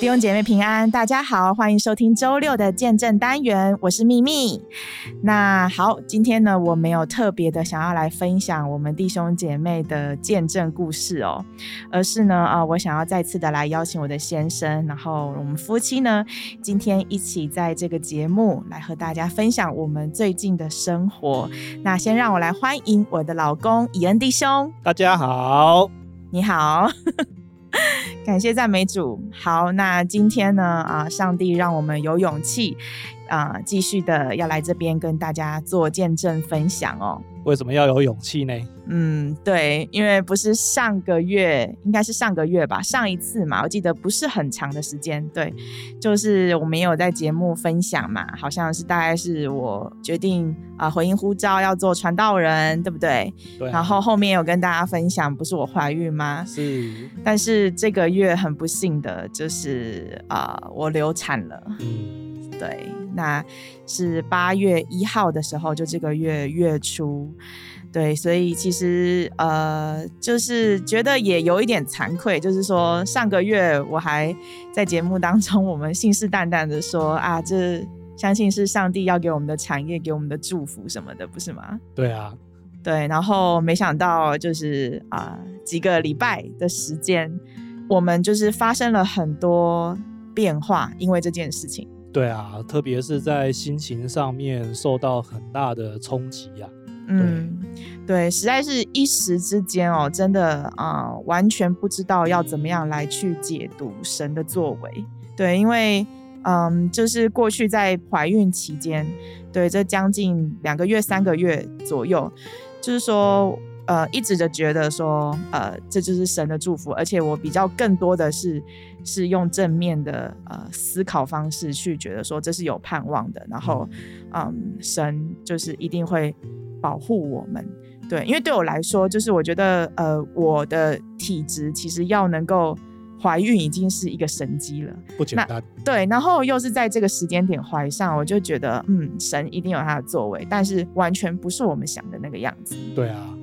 弟兄姐妹平安，大家好，欢迎收听周六的见证单元，我是秘密。那好，今天呢，我没有特别的想要来分享我们弟兄姐妹的见证故事哦，而是呢，啊、呃，我想要再次的来邀请我的先生，然后我们夫妻呢，今天一起在这个节目来和大家分享我们最近的生活。那先让我来欢迎我的老公以恩弟兄，大家好，你好。感谢赞美主。好，那今天呢？啊，上帝让我们有勇气，啊，继续的要来这边跟大家做见证分享哦。为什么要有勇气呢？嗯，对，因为不是上个月，应该是上个月吧，上一次嘛，我记得不是很长的时间。对，就是我没有在节目分享嘛，好像是大概是我决定啊、呃、回应呼召要做传道人，对不对？对。然后后面有跟大家分享，不是我怀孕吗？是。但是这个月很不幸的就是啊、呃，我流产了。嗯。对，那是八月一号的时候，就这个月月初，对，所以其实呃，就是觉得也有一点惭愧，就是说上个月我还在节目当中，我们信誓旦旦的说啊，这相信是上帝要给我们的产业，给我们的祝福什么的，不是吗？对啊，对，然后没想到就是啊，几个礼拜的时间，我们就是发生了很多变化，因为这件事情。对啊，特别是在心情上面受到很大的冲击呀。嗯，对，实在是一时之间哦，真的啊、呃，完全不知道要怎么样来去解读神的作为。对，因为嗯，就是过去在怀孕期间，对，这将近两个月、三个月左右，就是说。呃，一直就觉得说，呃，这就是神的祝福，而且我比较更多的是是用正面的呃思考方式去觉得说这是有盼望的，然后，嗯，神就是一定会保护我们，对，因为对我来说，就是我觉得呃我的体质其实要能够怀孕已经是一个神机了，不简单，对，然后又是在这个时间点怀上，我就觉得嗯，神一定有他的作为，但是完全不是我们想的那个样子，对啊。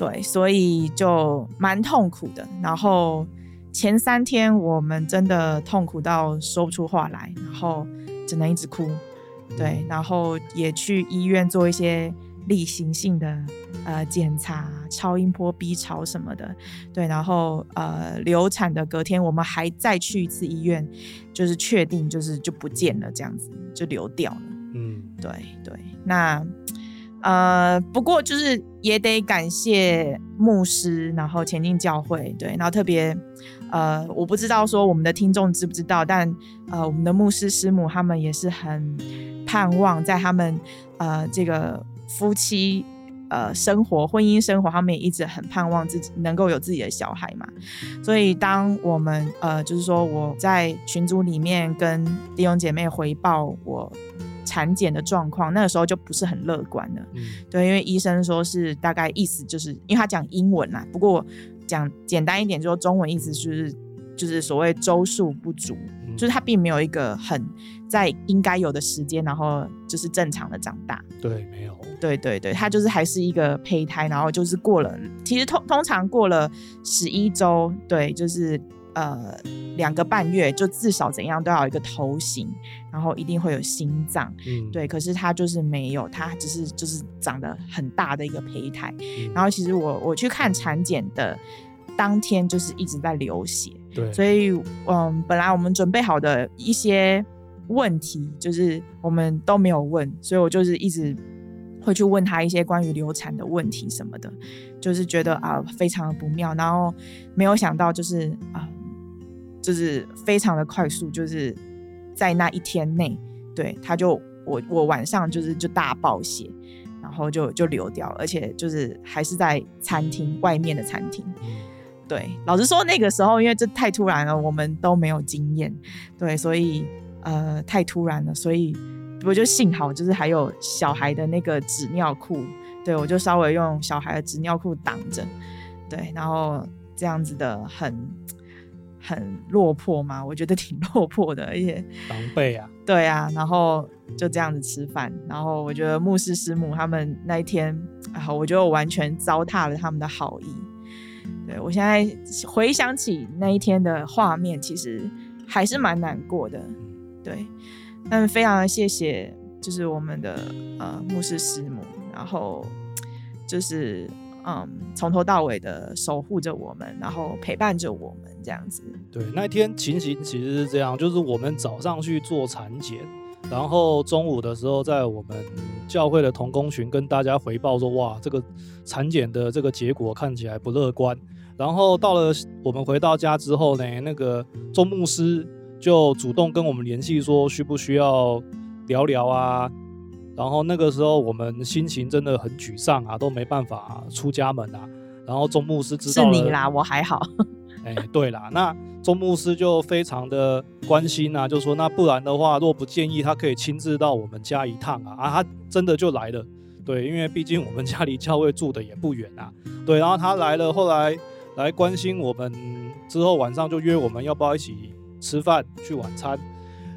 对，所以就蛮痛苦的。然后前三天我们真的痛苦到说不出话来，然后只能一直哭。对，然后也去医院做一些例行性的呃检查，超音波、B 超什么的。对，然后呃流产的隔天我们还再去一次医院，就是确定就是就不见了，这样子就流掉了。嗯，对对，那。呃，不过就是也得感谢牧师，然后前进教会，对，然后特别，呃，我不知道说我们的听众知不知道，但呃，我们的牧师师母他们也是很盼望在他们呃这个夫妻呃生活、婚姻生活，他们也一直很盼望自己能够有自己的小孩嘛。所以当我们呃就是说我在群组里面跟弟兄姐妹回报我。产检的状况，那个时候就不是很乐观了。嗯，对，因为医生说是大概意思就是，因为他讲英文啦，不过讲简单一点，就说中文意思就是就是所谓周数不足，嗯，就是他并没有一个很在应该有的时间，然后就是正常的长大。对，没有。对对对，他就是还是一个胚胎，然后就是过了，其实通通常过了十一周，对，就是。呃，两个半月就至少怎样都要有一个头型，然后一定会有心脏，嗯，对。可是他就是没有，他只是就是长得很大的一个胚胎。嗯，然后其实我我去看产检的当天，就是一直在流血，对。所以嗯，本来我们准备好的一些问题，就是我们都没有问，所以我就是一直会去问他一些关于流产的问题什么的，就是觉得啊非常的不妙，然后没有想到就是啊。就是非常的快速，就是在那一天内，对，他就我我晚上就是就大爆血，然后就就流掉，而且就是还是在餐厅外面的餐厅，对，老实说那个时候因为这太突然了，我们都没有经验，对，所以呃太突然了，所以我就幸好就是还有小孩的那个纸尿裤，对，我就稍微用小孩的纸尿裤挡着，对，然后这样子的很。很落魄吗，我觉得挺落魄的，而且狼狈啊，对啊，然后就这样子吃饭，然后我觉得牧师师母他们那一天，啊，我觉得我完全糟蹋了他们的好意。对，我现在回想起那一天的画面，其实还是蛮难过的。对，但非常的谢谢，就是我们的呃牧师师母，然后就是。嗯，从头到尾的守护着我们，然后陪伴着我们，这样子。对，那天情形其实是这样，就是我们早上去做产检，然后中午的时候在我们教会的同工群跟大家回报说，哇，这个产检的这个结果看起来不乐观。然后到了我们回到家之后呢，那个钟牧师就主动跟我们联系说，需不需要聊聊啊？然后那个时候我们心情真的很沮丧啊，都没办法出家门啊。然后钟牧师知道了，是你啦，我还好。哎，对啦，那钟牧师就非常的关心啊，就说那不然的话，若不建议他可以亲自到我们家一趟啊，啊，他真的就来了。对，因为毕竟我们家离教会住的也不远啊。对，然后他来了，后来来关心我们，之后晚上就约我们要不要一起吃饭去晚餐。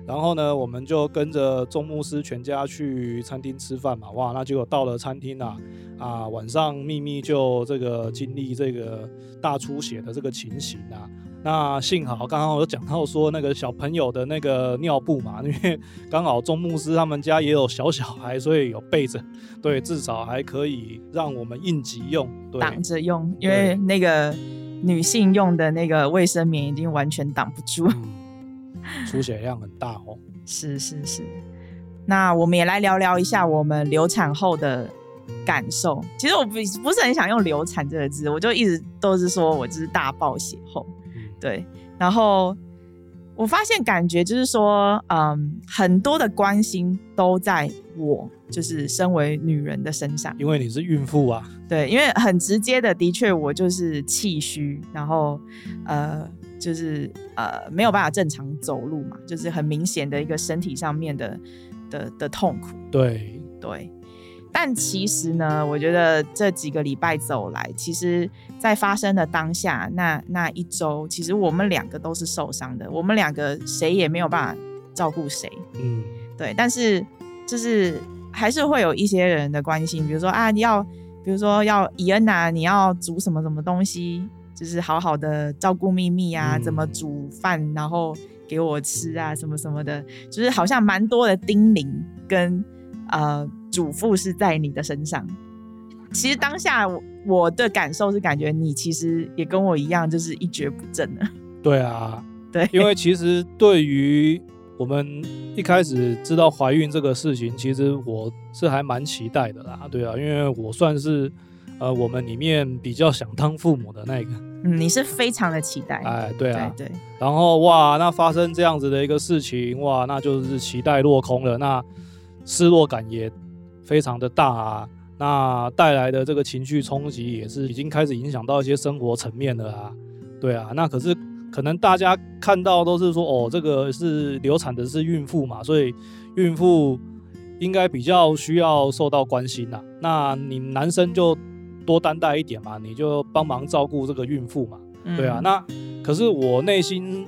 然后呢，我们就跟着钟牧师全家去餐厅吃饭嘛，哇，那结果到了餐厅啊，啊，晚上秘密就这个经历这个大出血的这个情形啊，那幸好刚刚我有讲到说那个小朋友的那个尿布嘛，因为刚好钟牧师他们家也有小小孩，所以有备着，对，至少还可以让我们应急用，对，挡着用，因为那个女性用的那个卫生棉已经完全挡不住。嗯 出血量很大哦，是是是，那我们也来聊聊一下我们流产后的感受。其实我不不是很想用“流产”这个字，我就一直都是说我就是大爆血后，对。然后我发现感觉就是说，嗯，很多的关心都在我就是身为女人的身上，因为你是孕妇啊。对，因为很直接的，的确我就是气虚，然后呃。就是呃没有办法正常走路嘛，就是很明显的一个身体上面的的的痛苦。对对，但其实呢，我觉得这几个礼拜走来，其实在发生的当下那那一周，其实我们两个都是受伤的，我们两个谁也没有办法照顾谁。嗯，对，但是就是还是会有一些人的关心，比如说啊，你要比如说要伊恩啊，你要煮什么什么东西。就是好好的照顾秘密啊，怎么煮饭，然后给我吃啊，什么什么的，就是好像蛮多的叮咛跟呃嘱咐是在你的身上。其实当下我的感受是感觉你其实也跟我一样，就是一蹶不振了。对啊，对，因为其实对于我们一开始知道怀孕这个事情，其实我是还蛮期待的啦。对啊，因为我算是。呃，我们里面比较想当父母的那个，嗯，你是非常的期待，哎，对啊，对，对，然后哇，那发生这样子的一个事情，哇，那就是期待落空了，那失落感也非常的大啊，那带来的这个情绪冲击也是已经开始影响到一些生活层面了啊，对啊，那可是可能大家看到都是说，哦，这个是流产的是孕妇嘛，所以孕妇应该比较需要受到关心呐，那你男生就。多担待一点嘛，你就帮忙照顾这个孕妇嘛，嗯、对啊。那可是我内心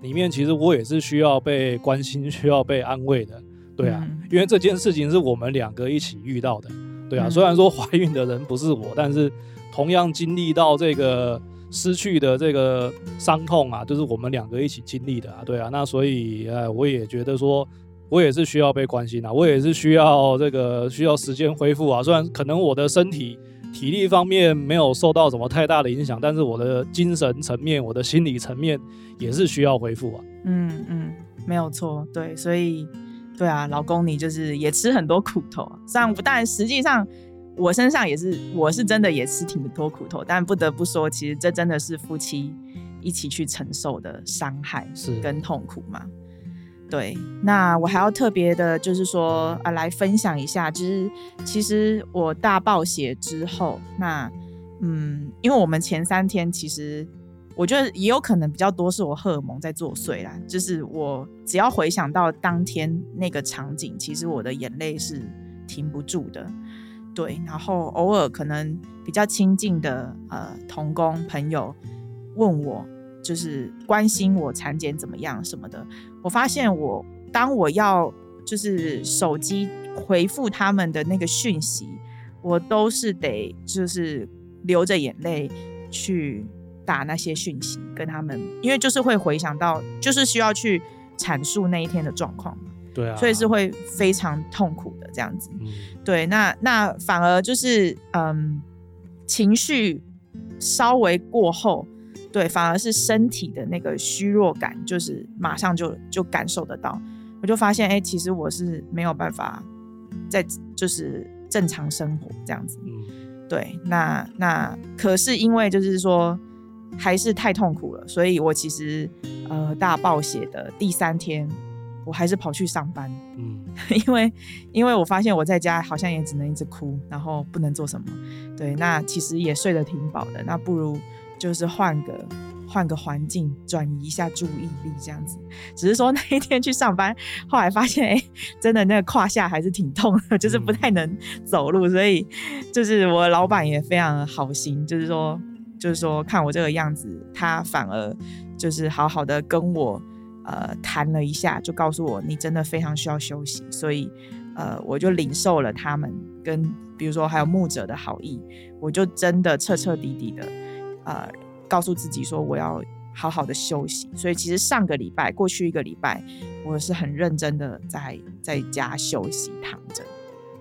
里面其实我也是需要被关心、需要被安慰的，对啊。嗯、因为这件事情是我们两个一起遇到的，对啊。嗯、虽然说怀孕的人不是我，但是同样经历到这个失去的这个伤痛啊，就是我们两个一起经历的啊，对啊。那所以呃，我也觉得说，我也是需要被关心啊，我也是需要这个需要时间恢复啊。虽然可能我的身体。体力方面没有受到什么太大的影响，但是我的精神层面、我的心理层面也是需要恢复啊。嗯嗯，没有错，对，所以对啊，老公你就是也吃很多苦头啊。虽然但实际上我身上也是，我是真的也吃挺多苦头，但不得不说，其实这真的是夫妻一起去承受的伤害是跟痛苦嘛。对，那我还要特别的，就是说啊，来分享一下，就是其实我大爆血之后，那嗯，因为我们前三天其实我觉得也有可能比较多是我荷尔蒙在作祟啦，就是我只要回想到当天那个场景，其实我的眼泪是停不住的。对，然后偶尔可能比较亲近的呃同工朋友问我。就是关心我产检怎么样什么的。我发现我当我要就是手机回复他们的那个讯息，我都是得就是流着眼泪去打那些讯息跟他们，因为就是会回想到，就是需要去阐述那一天的状况。对啊，所以是会非常痛苦的这样子。嗯，对，那那反而就是嗯，情绪稍微过后，对，反而是身体的那个虚弱感，就是马上就就感受得到。我就发现，哎、欸，其实我是没有办法在就是正常生活这样子。嗯，对，那那可是因为就是说还是太痛苦了，所以我其实呃大暴血的第三天。我还是跑去上班，嗯，因为因为我发现我在家好像也只能一直哭，然后不能做什么，对，那其实也睡得挺饱的，那不如就是换个换个环境，转移一下注意力这样子。只是说那一天去上班，后来发现，哎、欸，真的那个胯下还是挺痛的，就是不太能走路，所以就是我老板也非常好心，就是说就是说看我这个样子，他反而就是好好的跟我。呃，谈了一下，就告诉我你真的非常需要休息，所以呃，我就领受了他们跟比如说还有牧者的好意，我就真的彻彻底底的呃，告诉自己说我要好好的休息。所以其实上个礼拜，过去一个礼拜，我是很认真的在在家休息躺着。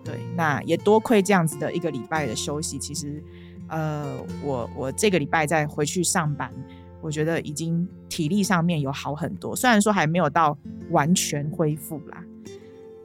对，那也多亏这样子的一个礼拜的休息，其实呃，我我这个礼拜再回去上班。我觉得已经体力上面有好很多，虽然说还没有到完全恢复啦，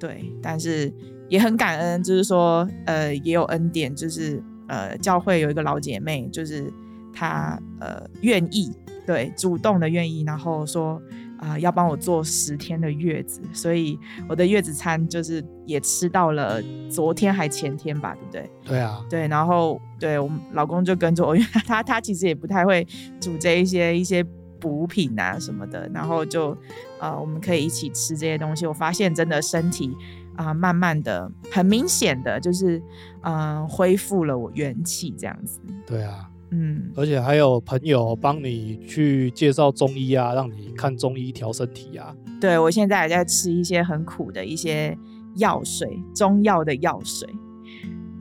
对，但是也很感恩，就是说，呃，也有恩典，就是呃，教会有一个老姐妹，就是她呃愿意，对，主动的愿意，然后说。啊、呃，要帮我做十天的月子，所以我的月子餐就是也吃到了昨天还前天吧，对不对？对啊，对，然后对我们老公就跟着我，因为他他其实也不太会煮这一些一些补品啊什么的，然后就呃我们可以一起吃这些东西。我发现真的身体啊、呃，慢慢的很明显的就是嗯、呃、恢复了我元气这样子。对啊。嗯，而且还有朋友帮你去介绍中医啊，让你看中医调身体啊。对，我现在还在吃一些很苦的一些药水，中药的药水。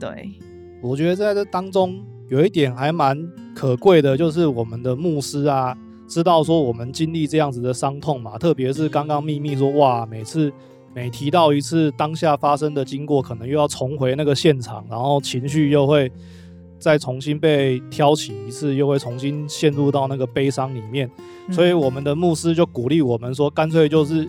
对，我觉得在这当中有一点还蛮可贵的，就是我们的牧师啊，知道说我们经历这样子的伤痛嘛，特别是刚刚秘密说哇，每次每提到一次当下发生的经过，可能又要重回那个现场，然后情绪又会。再重新被挑起一次，又会重新陷入到那个悲伤里面，所以我们的牧师就鼓励我们说，干脆就是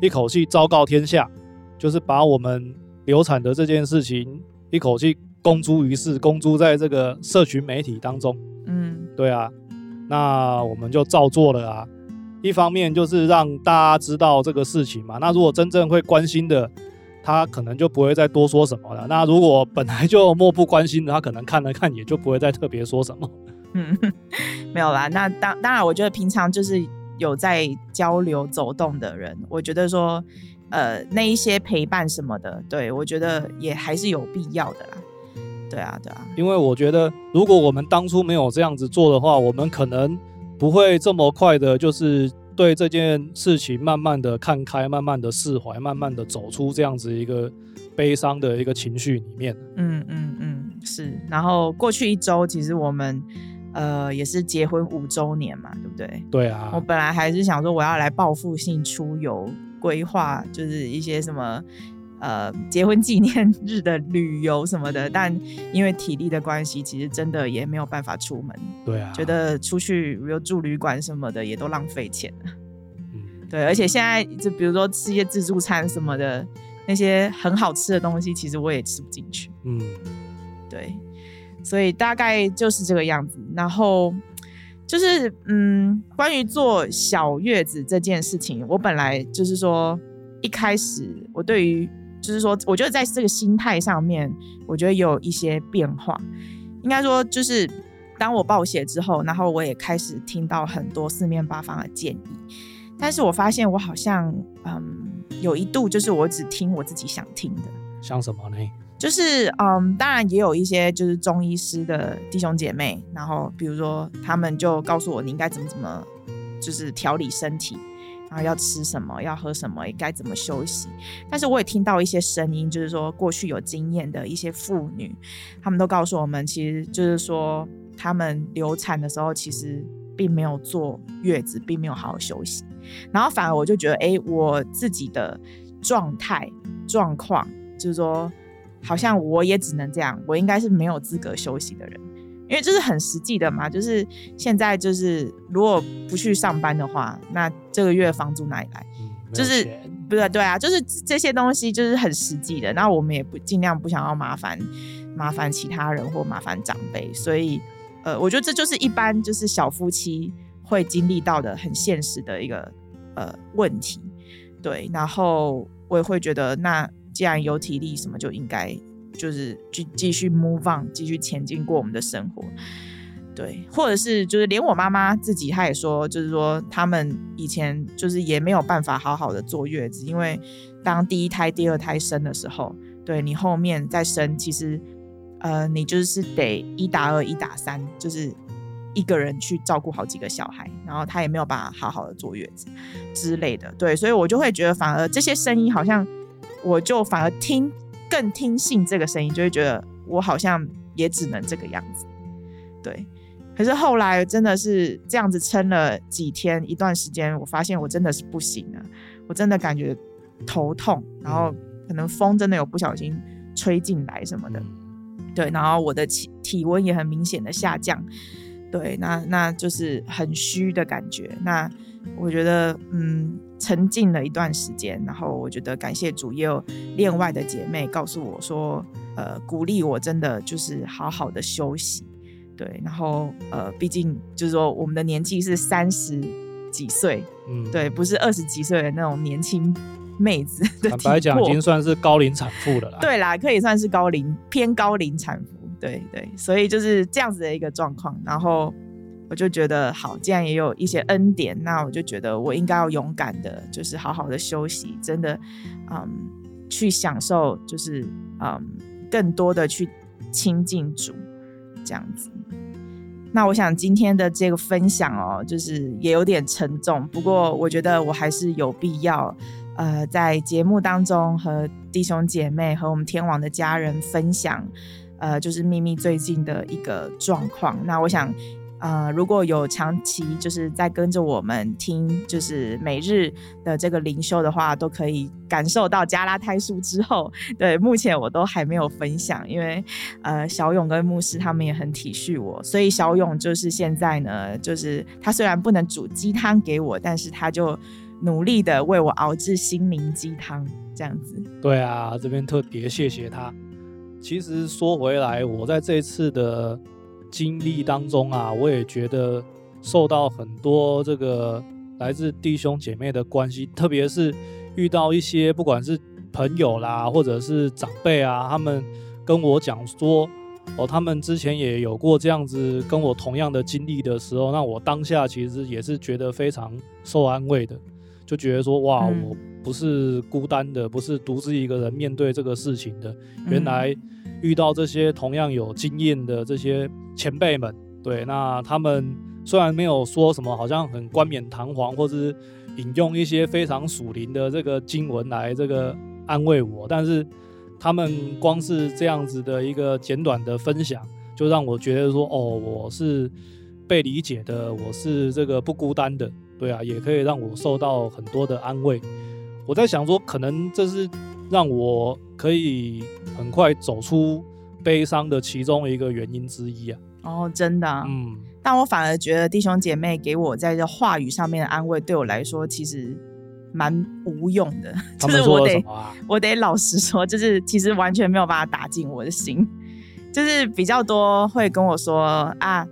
一口气昭告天下，就是把我们流产的这件事情一口气公诸于世，公诸在这个社群媒体当中。嗯，对啊，那我们就照做了啊。一方面就是让大家知道这个事情嘛，那如果真正会关心的。他可能就不会再多说什么了。那如果本来就漠不关心的，他可能看了看也就不会再特别说什么。嗯，没有啦。那当当然，我觉得平常就是有在交流走动的人，我觉得说，呃，那一些陪伴什么的，对，我觉得也还是有必要的啦。对啊，对啊。因为我觉得，如果我们当初没有这样子做的话，我们可能不会这么快的，就是。对这件事情，慢慢的看开，慢慢的释怀，慢慢的走出这样子一个悲伤的一个情绪里面。嗯嗯嗯，是。然后过去一周，其实我们呃也是结婚五周年嘛，对不对？对啊。我本来还是想说我要来报复性出游，规划就是一些什么呃结婚纪念日的旅游什么的，但因为体力的关系，其实真的也没有办法出门。对啊，觉得出去比如住旅馆什么的也都浪费钱了。嗯，对，而且现在就比如说吃一些自助餐什么的，那些很好吃的东西，其实我也吃不进去。嗯，对，所以大概就是这个样子。然后就是嗯，关于坐小月子这件事情，我本来就是说一开始我对于就是说，我觉得在这个心态上面，我觉得有一些变化。应该说就是。当我暴血之后，然后我也开始听到很多四面八方的建议，但是我发现我好像嗯有一度就是我只听我自己想听的。像什么呢？就是嗯，当然也有一些就是中医师的弟兄姐妹，然后比如说他们就告诉我你应该怎么怎么就是调理身体，然后要吃什么，要喝什么，该怎么休息。但是我也听到一些声音，就是说过去有经验的一些妇女，他们都告诉我们，其实就是说他们流产的时候，其实并没有坐月子，并没有好好休息。然后反而我就觉得，哎，我自己的状态状况，就是说，好像我也只能这样，我应该是没有资格休息的人，因为这是很实际的嘛。就是现在，就是如果不去上班的话，那这个月房租哪里来？嗯、就是不是，对啊，就是这些东西就是很实际的。那我们也不尽量不想要麻烦麻烦其他人或麻烦长辈，所以呃，我觉得这就是一般就是小夫妻。会经历到的很现实的一个呃问题，对，然后我也会觉得，那既然有体力，什么就应该就是继继续 move on，继续前进过我们的生活，对，或者是就是连我妈妈自己，她也说，就是说他们以前就是也没有办法好好的坐月子，因为当第一胎、第二胎生的时候，对你后面再生，其实呃你就是得一打二、一打三，就是。一个人去照顾好几个小孩，然后他也没有办法好好的坐月子之类的，对，所以我就会觉得，反而这些声音好像，我就反而听更听信这个声音，就会觉得我好像也只能这个样子，对。可是后来真的是这样子撑了几天一段时间，我发现我真的是不行了，我真的感觉头痛，然后可能风真的有不小心吹进来什么的，对，然后我的体体温也很明显的下降。对，那那就是很虚的感觉。那我觉得，嗯，沉浸了一段时间，然后我觉得感谢主，也有另外的姐妹告诉我说，呃，鼓励我真的就是好好的休息。对，然后呃，毕竟就是说我们的年纪是三十几岁，嗯，对，不是二十几岁的那种年轻妹子。坦白讲，已经算是高龄产妇了啦。对啦，可以算是高龄偏高龄产妇。对对，所以就是这样子的一个状况，然后我就觉得好，既然也有一些恩典，那我就觉得我应该要勇敢的，就是好好的休息，真的，嗯，去享受，就是嗯，更多的去亲近主，这样子。那我想今天的这个分享哦，就是也有点沉重，不过我觉得我还是有必要，呃，在节目当中和弟兄姐妹和我们天王的家人分享。呃，就是秘密最近的一个状况。那我想，呃，如果有长期就是在跟着我们听，就是每日的这个灵修的话，都可以感受到加拉太书之后。对，目前我都还没有分享，因为呃，小勇跟牧师他们也很体恤我，所以小勇就是现在呢，就是他虽然不能煮鸡汤给我，但是他就努力的为我熬制心灵鸡汤，这样子。对啊，这边特别谢谢他。其实说回来，我在这一次的经历当中啊，我也觉得受到很多这个来自弟兄姐妹的关系，特别是遇到一些不管是朋友啦，或者是长辈啊，他们跟我讲说，哦，他们之前也有过这样子跟我同样的经历的时候，那我当下其实也是觉得非常受安慰的，就觉得说，哇，我不是孤单的，不是独自一个人面对这个事情的，原来。遇到这些同样有经验的这些前辈们，对，那他们虽然没有说什么，好像很冠冕堂皇，或者是引用一些非常属灵的这个经文来这个安慰我，但是他们光是这样子的一个简短的分享，就让我觉得说，哦，我是被理解的，我是这个不孤单的，对啊，也可以让我受到很多的安慰。我在想说，可能这是。让我可以很快走出悲伤的其中一个原因之一啊！哦，真的，嗯，但我反而觉得弟兄姐妹给我在这话语上面的安慰，对我来说其实蛮无用的。就是我得，我得老实说，就是其实完全没有办法打进我的心。就是比较多会跟我说啊，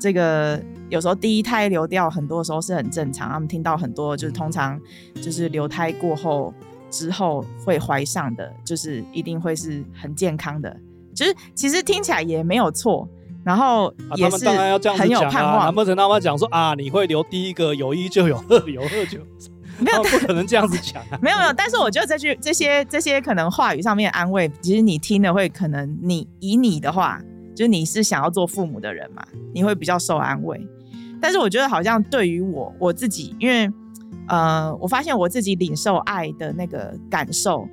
这个有时候第一胎流掉，很多时候是很正常。他们听到很多，就是通常就是流胎过后。之后会怀上的，就是一定会是很健康的，就是其实听起来也没有错，然后也是很有盼望。难不成他们讲说啊，你会留第一个有一就有二，有二就没有？不可能这样子讲啊！没有没有，但是我觉得这句这些这些可能话语上面的安慰，其实你听了会可能你以你的话，就是你是想要做父母的人嘛，你会比较受安慰。但是我觉得好像对于我我自己，因为呃，我发现我自己领受爱的那个感受，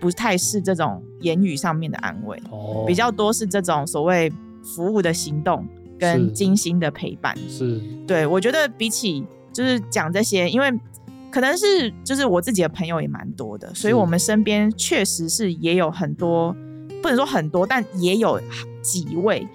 不太是这种言语上面的安慰，哦，比较多是这种所谓服务的行动跟精心的陪伴。是，对，我觉得比起就是讲这些，因为可能是就是我自己的朋友也蛮多的，所以我们身边确实是也有很多，不能说很多，但也有几位。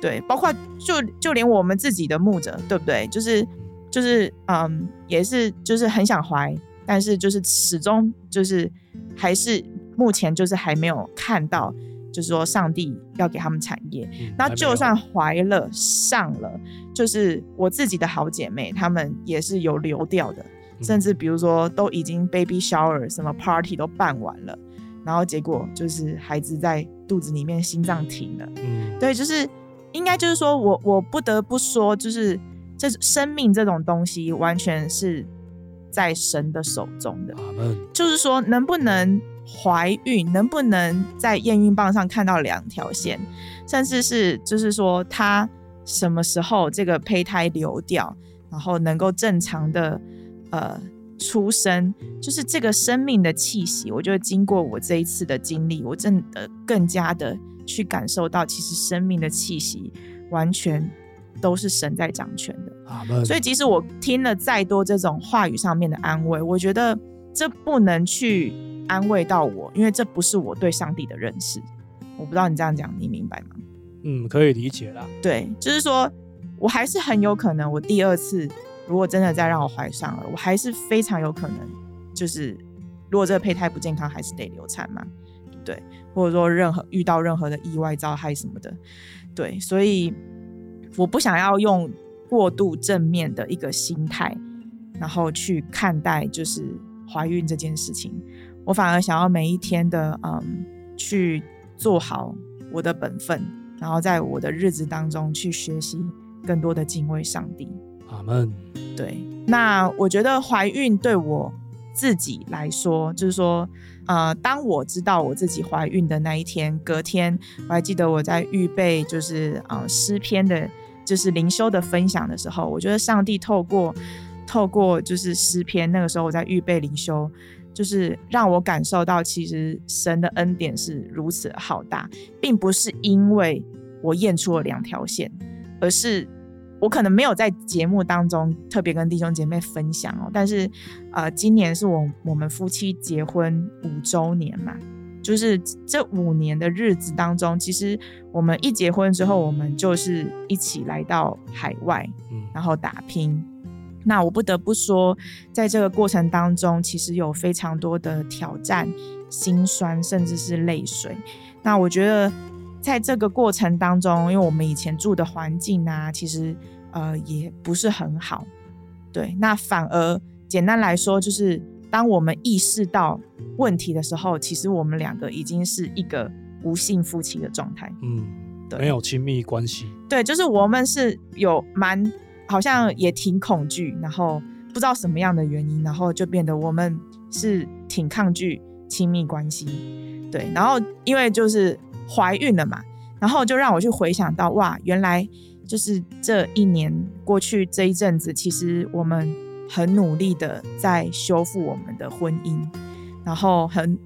对，包括就就连我们自己的牧者，对不对？就是就是嗯，也是就是很想怀，但是就是始终就是还是目前就是还没有看到，就是说上帝要给他们产业。嗯、那就算怀了上了，就是我自己的好姐妹，她们也是有流掉的，嗯、甚至比如说都已经 baby shower 什么 party 都办完了，然后结果就是孩子在肚子里面心脏停了。嗯，对，就是。应该就是说，我我不得不说，就是这生命这种东西，完全是在神的手中的。就是说，能不能怀孕，能不能在验孕棒上看到两条线，甚至是就是说，他什么时候这个胚胎流掉，然后能够正常的呃出生，就是这个生命的气息，我觉得经过我这一次的经历，我真的更加的。去感受到，其实生命的气息完全都是神在掌权的。所以，即使我听了再多这种话语上面的安慰，我觉得这不能去安慰到我，因为这不是我对上帝的认识。我不知道你这样讲，你明白吗？嗯，可以理解啦。对，就是说我还是很有可能，我第二次如果真的再让我怀上了，我还是非常有可能，就是如果这个胚胎不健康，还是得流产嘛。对，或者说任何遇到任何的意外灾害什么的，对，所以我不想要用过度正面的一个心态，然后去看待就是怀孕这件事情。我反而想要每一天的嗯，去做好我的本分，然后在我的日子当中去学习更多的敬畏上帝。阿门。对，那我觉得怀孕对我自己来说，就是说。呃，当我知道我自己怀孕的那一天，隔天我还记得我在预备就是呃诗篇的，就是灵修的分享的时候，我觉得上帝透过透过就是诗篇，那个时候我在预备灵修，就是让我感受到其实神的恩典是如此浩大，并不是因为我验出了两条线，而是。我可能没有在节目当中特别跟弟兄姐妹分享哦，但是，呃，今年是我我们夫妻结婚五周年嘛，就是这五年的日子当中，其实我们一结婚之后，我们就是一起来到海外，然后打拼。那我不得不说，在这个过程当中，其实有非常多的挑战、心酸，甚至是泪水。那我觉得。在这个过程当中，因为我们以前住的环境啊，其实呃也不是很好，对。那反而简单来说，就是当我们意识到问题的时候，其实我们两个已经是一个无性夫妻的状态，嗯，对，没有亲密关系。对，就是我们是有蛮好像也挺恐惧，然后不知道什么样的原因，然后就变得我们是挺抗拒亲密关系，对。然后因为就是。怀孕了嘛，然后就让我去回想到，哇，原来就是这一年过去这一阵子，其实我们很努力的在修复我们的婚姻，然后很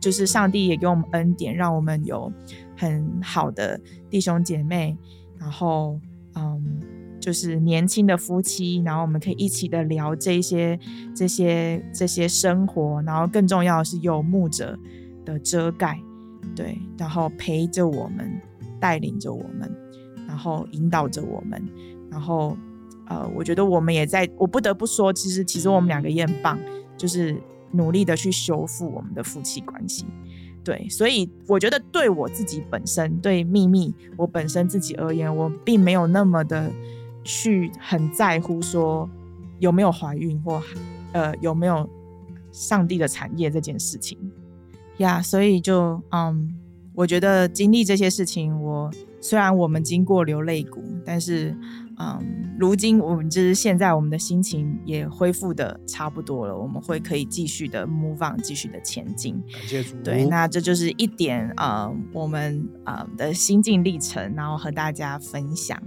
就是上帝也给我们恩典，让我们有很好的弟兄姐妹，然后嗯，就是年轻的夫妻，然后我们可以一起的聊这些这些这些生活，然后更重要的是有牧者的遮盖。对，然后陪着我们，带领着我们，然后引导着我们，然后，呃，我觉得我们也在，我不得不说，其实其实我们两个也很棒，就是努力的去修复我们的夫妻关系。对，所以我觉得对我自己本身，对秘密我本身自己而言，我并没有那么的去很在乎说有没有怀孕或呃有没有上帝的产业这件事情。呀所以就嗯，我觉得经历这些事情，我虽然我们经过流泪谷，但是嗯，如今我们就是现在，我们的心情也恢复的差不多了，我们会可以继续的 move on，继续的前进。感谢主。对，那这就是一点呃，我们呃的心境历程，然后和大家分享。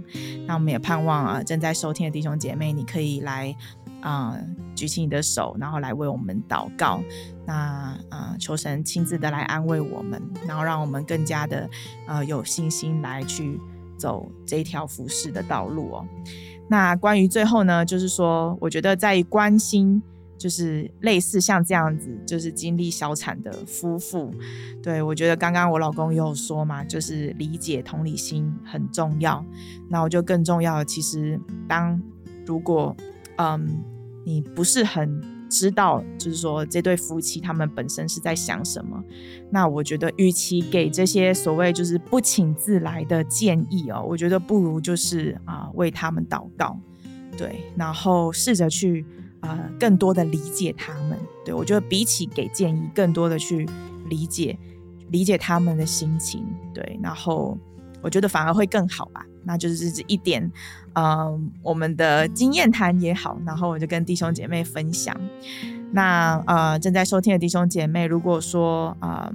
那我们也盼望啊、呃，正在收听的弟兄姐妹，你可以来啊、呃，举起你的手，然后来为我们祷告。那啊、呃，求神亲自的来安慰我们，然后让我们更加的呃有信心来去。走这条服侍的道路哦。那关于最后呢，就是说，我觉得在关心，就是类似像这样子，就是经历小产的夫妇，对，我觉得刚刚我老公也有说嘛，就是理解同理心很重要。那我就更重要的，其实当如果嗯，你不是很。知道，就是说这对夫妻他们本身是在想什么。那我觉得，与其给这些所谓就是不请自来的建议哦，我觉得不如就是啊、为他们祷告，对，然后试着去啊、更多的理解他们。对，我觉得比起给建议，更多的去理解理解他们的心情，对，然后我觉得反而会更好吧。那就是这一点。嗯、我们的经验谈也好，然后我就跟弟兄姐妹分享。那呃，正在收听的弟兄姐妹，如果说呃，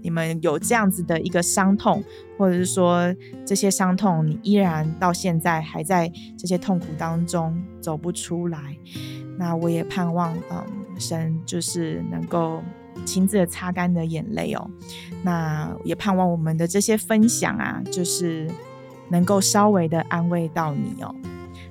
你们有这样子的一个伤痛，或者是说这些伤痛你依然到现在还在这些痛苦当中走不出来，那我也盼望嗯、神就是能够亲自擦干的眼泪哦。那也盼望我们的这些分享啊，就是。能够稍微的安慰到你哦。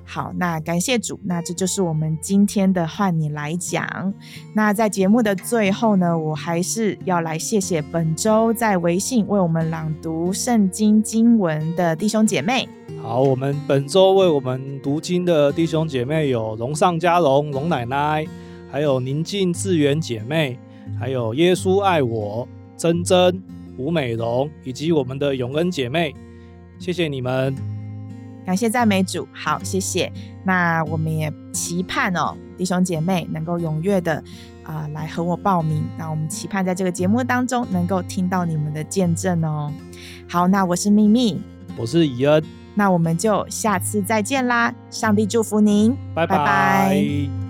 好，那感谢主，那这就是我们今天的换你来讲。那在节目的最后呢，我还是要来谢谢本周在微信为我们朗读圣经经文的弟兄姐妹。好，我们本周为我们读经的弟兄姐妹有龙上加龙、龙奶奶，还有宁静致远姐妹，还有耶稣爱我、珍珍、吴美容，以及我们的永恩姐妹。谢谢你们，感谢赞美主。好，谢谢。那我们也期盼哦，弟兄姐妹能够踊跃的啊、呃、来和我报名。那我们期盼在这个节目当中能够听到你们的见证哦。好，那我是秘密，我是以恩，那我们就下次再见啦。上帝祝福您，拜拜。拜拜。